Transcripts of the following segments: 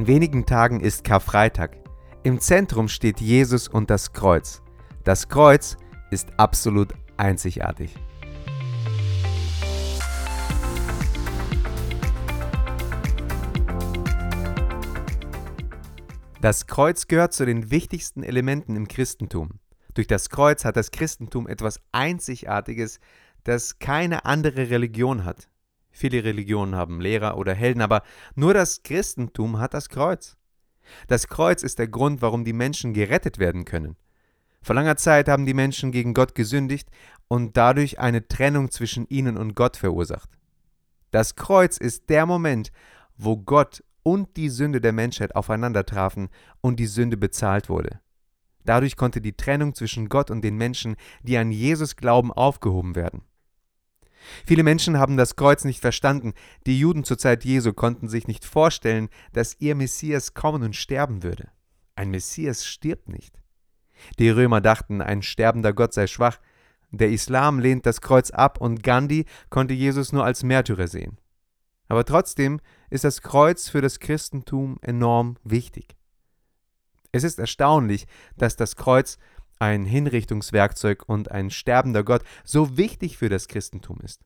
In wenigen Tagen ist Karfreitag. Im Zentrum steht Jesus und das Kreuz. Das Kreuz ist absolut einzigartig. Das Kreuz gehört zu den wichtigsten Elementen im Christentum. Durch das Kreuz hat das Christentum etwas Einzigartiges, das keine andere Religion hat. Viele Religionen haben Lehrer oder Helden, aber nur das Christentum hat das Kreuz. Das Kreuz ist der Grund, warum die Menschen gerettet werden können. Vor langer Zeit haben die Menschen gegen Gott gesündigt und dadurch eine Trennung zwischen ihnen und Gott verursacht. Das Kreuz ist der Moment, wo Gott und die Sünde der Menschheit aufeinander trafen und die Sünde bezahlt wurde. Dadurch konnte die Trennung zwischen Gott und den Menschen, die an Jesus glauben, aufgehoben werden. Viele Menschen haben das Kreuz nicht verstanden. Die Juden zur Zeit Jesu konnten sich nicht vorstellen, dass ihr Messias kommen und sterben würde. Ein Messias stirbt nicht. Die Römer dachten, ein sterbender Gott sei schwach. Der Islam lehnt das Kreuz ab und Gandhi konnte Jesus nur als Märtyrer sehen. Aber trotzdem ist das Kreuz für das Christentum enorm wichtig. Es ist erstaunlich, dass das Kreuz ein Hinrichtungswerkzeug und ein sterbender Gott so wichtig für das Christentum ist.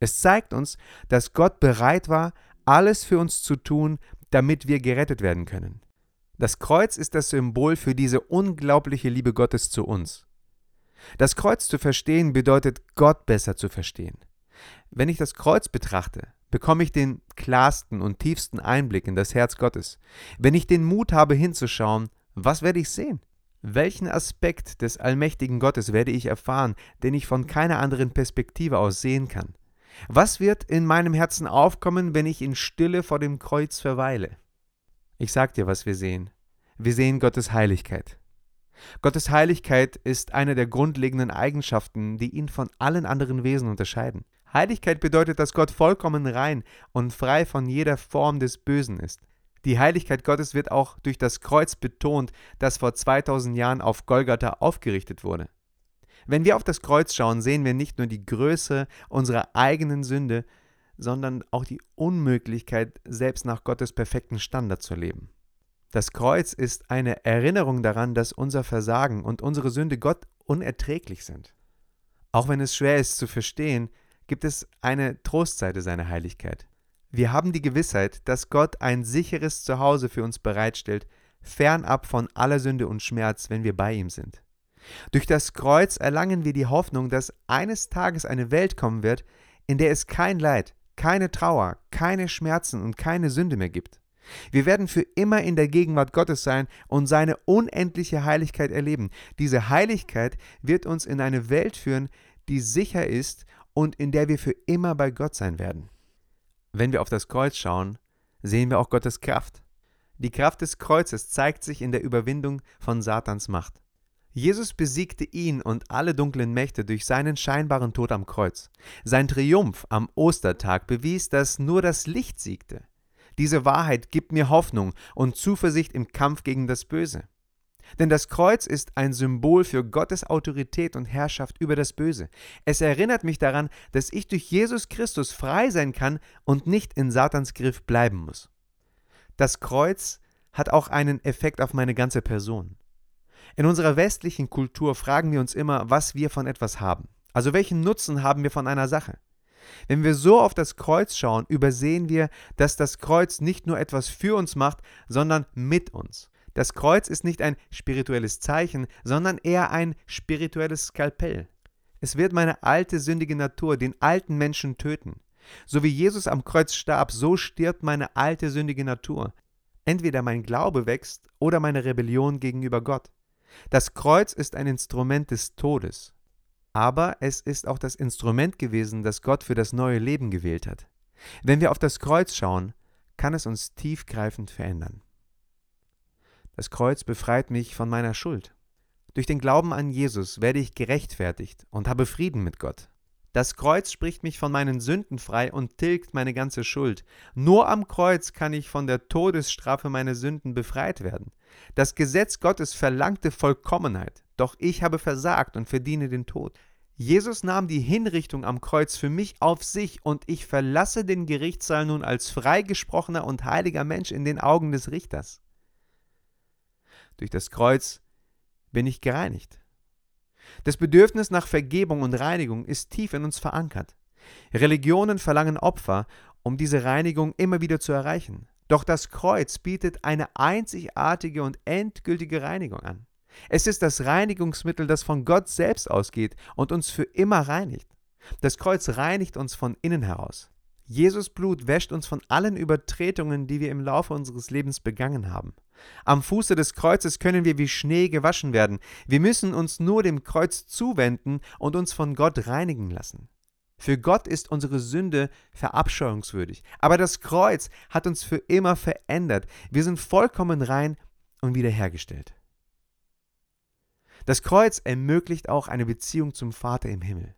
Es zeigt uns, dass Gott bereit war, alles für uns zu tun, damit wir gerettet werden können. Das Kreuz ist das Symbol für diese unglaubliche Liebe Gottes zu uns. Das Kreuz zu verstehen bedeutet, Gott besser zu verstehen. Wenn ich das Kreuz betrachte, bekomme ich den klarsten und tiefsten Einblick in das Herz Gottes. Wenn ich den Mut habe hinzuschauen, was werde ich sehen? Welchen Aspekt des allmächtigen Gottes werde ich erfahren, den ich von keiner anderen Perspektive aus sehen kann? Was wird in meinem Herzen aufkommen, wenn ich in Stille vor dem Kreuz verweile? Ich sag dir, was wir sehen. Wir sehen Gottes Heiligkeit. Gottes Heiligkeit ist eine der grundlegenden Eigenschaften, die ihn von allen anderen Wesen unterscheiden. Heiligkeit bedeutet, dass Gott vollkommen rein und frei von jeder Form des Bösen ist. Die Heiligkeit Gottes wird auch durch das Kreuz betont, das vor 2000 Jahren auf Golgatha aufgerichtet wurde. Wenn wir auf das Kreuz schauen, sehen wir nicht nur die Größe unserer eigenen Sünde, sondern auch die Unmöglichkeit, selbst nach Gottes perfekten Standard zu leben. Das Kreuz ist eine Erinnerung daran, dass unser Versagen und unsere Sünde Gott unerträglich sind. Auch wenn es schwer ist zu verstehen, gibt es eine Trostseite seiner Heiligkeit. Wir haben die Gewissheit, dass Gott ein sicheres Zuhause für uns bereitstellt, fernab von aller Sünde und Schmerz, wenn wir bei ihm sind. Durch das Kreuz erlangen wir die Hoffnung, dass eines Tages eine Welt kommen wird, in der es kein Leid, keine Trauer, keine Schmerzen und keine Sünde mehr gibt. Wir werden für immer in der Gegenwart Gottes sein und seine unendliche Heiligkeit erleben. Diese Heiligkeit wird uns in eine Welt führen, die sicher ist und in der wir für immer bei Gott sein werden. Wenn wir auf das Kreuz schauen, sehen wir auch Gottes Kraft. Die Kraft des Kreuzes zeigt sich in der Überwindung von Satans Macht. Jesus besiegte ihn und alle dunklen Mächte durch seinen scheinbaren Tod am Kreuz. Sein Triumph am Ostertag bewies, dass nur das Licht siegte. Diese Wahrheit gibt mir Hoffnung und Zuversicht im Kampf gegen das Böse. Denn das Kreuz ist ein Symbol für Gottes Autorität und Herrschaft über das Böse. Es erinnert mich daran, dass ich durch Jesus Christus frei sein kann und nicht in Satans Griff bleiben muss. Das Kreuz hat auch einen Effekt auf meine ganze Person. In unserer westlichen Kultur fragen wir uns immer, was wir von etwas haben. Also welchen Nutzen haben wir von einer Sache? Wenn wir so auf das Kreuz schauen, übersehen wir, dass das Kreuz nicht nur etwas für uns macht, sondern mit uns. Das Kreuz ist nicht ein spirituelles Zeichen, sondern eher ein spirituelles Skalpell. Es wird meine alte sündige Natur, den alten Menschen töten. So wie Jesus am Kreuz starb, so stirbt meine alte sündige Natur. Entweder mein Glaube wächst oder meine Rebellion gegenüber Gott. Das Kreuz ist ein Instrument des Todes. Aber es ist auch das Instrument gewesen, das Gott für das neue Leben gewählt hat. Wenn wir auf das Kreuz schauen, kann es uns tiefgreifend verändern. Das Kreuz befreit mich von meiner Schuld. Durch den Glauben an Jesus werde ich gerechtfertigt und habe Frieden mit Gott. Das Kreuz spricht mich von meinen Sünden frei und tilgt meine ganze Schuld. Nur am Kreuz kann ich von der Todesstrafe meiner Sünden befreit werden. Das Gesetz Gottes verlangte Vollkommenheit, doch ich habe versagt und verdiene den Tod. Jesus nahm die Hinrichtung am Kreuz für mich auf sich und ich verlasse den Gerichtssaal nun als freigesprochener und heiliger Mensch in den Augen des Richters. Durch das Kreuz bin ich gereinigt. Das Bedürfnis nach Vergebung und Reinigung ist tief in uns verankert. Religionen verlangen Opfer, um diese Reinigung immer wieder zu erreichen. Doch das Kreuz bietet eine einzigartige und endgültige Reinigung an. Es ist das Reinigungsmittel, das von Gott selbst ausgeht und uns für immer reinigt. Das Kreuz reinigt uns von innen heraus. Jesus Blut wäscht uns von allen Übertretungen, die wir im Laufe unseres Lebens begangen haben. Am Fuße des Kreuzes können wir wie Schnee gewaschen werden. Wir müssen uns nur dem Kreuz zuwenden und uns von Gott reinigen lassen. Für Gott ist unsere Sünde verabscheuungswürdig, aber das Kreuz hat uns für immer verändert. Wir sind vollkommen rein und wiederhergestellt. Das Kreuz ermöglicht auch eine Beziehung zum Vater im Himmel.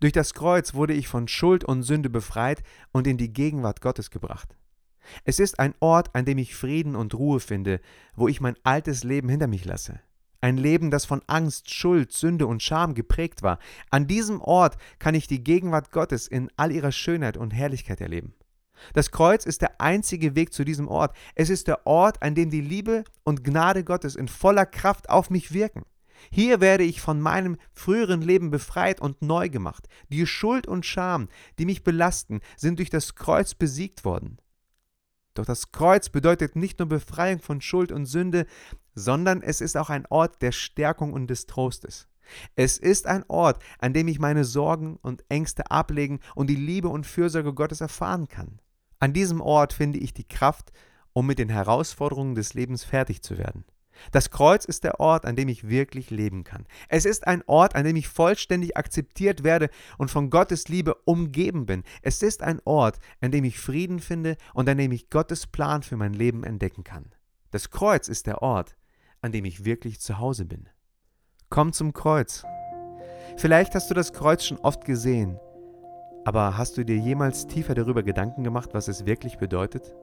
Durch das Kreuz wurde ich von Schuld und Sünde befreit und in die Gegenwart Gottes gebracht. Es ist ein Ort, an dem ich Frieden und Ruhe finde, wo ich mein altes Leben hinter mich lasse. Ein Leben, das von Angst, Schuld, Sünde und Scham geprägt war. An diesem Ort kann ich die Gegenwart Gottes in all ihrer Schönheit und Herrlichkeit erleben. Das Kreuz ist der einzige Weg zu diesem Ort. Es ist der Ort, an dem die Liebe und Gnade Gottes in voller Kraft auf mich wirken. Hier werde ich von meinem früheren Leben befreit und neu gemacht. Die Schuld und Scham, die mich belasten, sind durch das Kreuz besiegt worden. Doch das Kreuz bedeutet nicht nur Befreiung von Schuld und Sünde, sondern es ist auch ein Ort der Stärkung und des Trostes. Es ist ein Ort, an dem ich meine Sorgen und Ängste ablegen und die Liebe und Fürsorge Gottes erfahren kann. An diesem Ort finde ich die Kraft, um mit den Herausforderungen des Lebens fertig zu werden. Das Kreuz ist der Ort, an dem ich wirklich leben kann. Es ist ein Ort, an dem ich vollständig akzeptiert werde und von Gottes Liebe umgeben bin. Es ist ein Ort, an dem ich Frieden finde und an dem ich Gottes Plan für mein Leben entdecken kann. Das Kreuz ist der Ort, an dem ich wirklich zu Hause bin. Komm zum Kreuz. Vielleicht hast du das Kreuz schon oft gesehen, aber hast du dir jemals tiefer darüber Gedanken gemacht, was es wirklich bedeutet?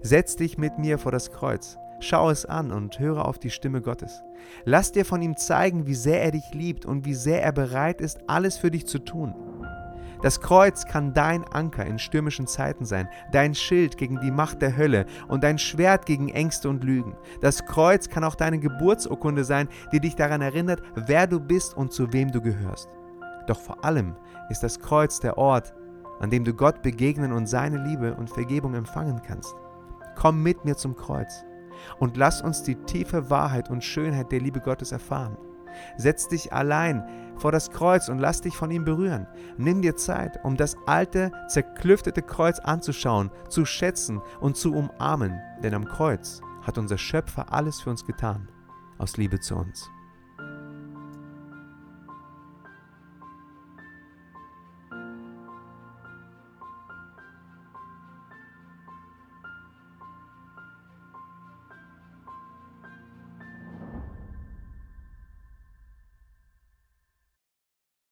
Setz dich mit mir vor das Kreuz. Schau es an und höre auf die Stimme Gottes. Lass dir von ihm zeigen, wie sehr er dich liebt und wie sehr er bereit ist, alles für dich zu tun. Das Kreuz kann dein Anker in stürmischen Zeiten sein, dein Schild gegen die Macht der Hölle und dein Schwert gegen Ängste und Lügen. Das Kreuz kann auch deine Geburtsurkunde sein, die dich daran erinnert, wer du bist und zu wem du gehörst. Doch vor allem ist das Kreuz der Ort, an dem du Gott begegnen und seine Liebe und Vergebung empfangen kannst. Komm mit mir zum Kreuz und lass uns die tiefe Wahrheit und Schönheit der Liebe Gottes erfahren. Setz dich allein vor das Kreuz und lass dich von ihm berühren. Nimm dir Zeit, um das alte, zerklüftete Kreuz anzuschauen, zu schätzen und zu umarmen, denn am Kreuz hat unser Schöpfer alles für uns getan, aus Liebe zu uns.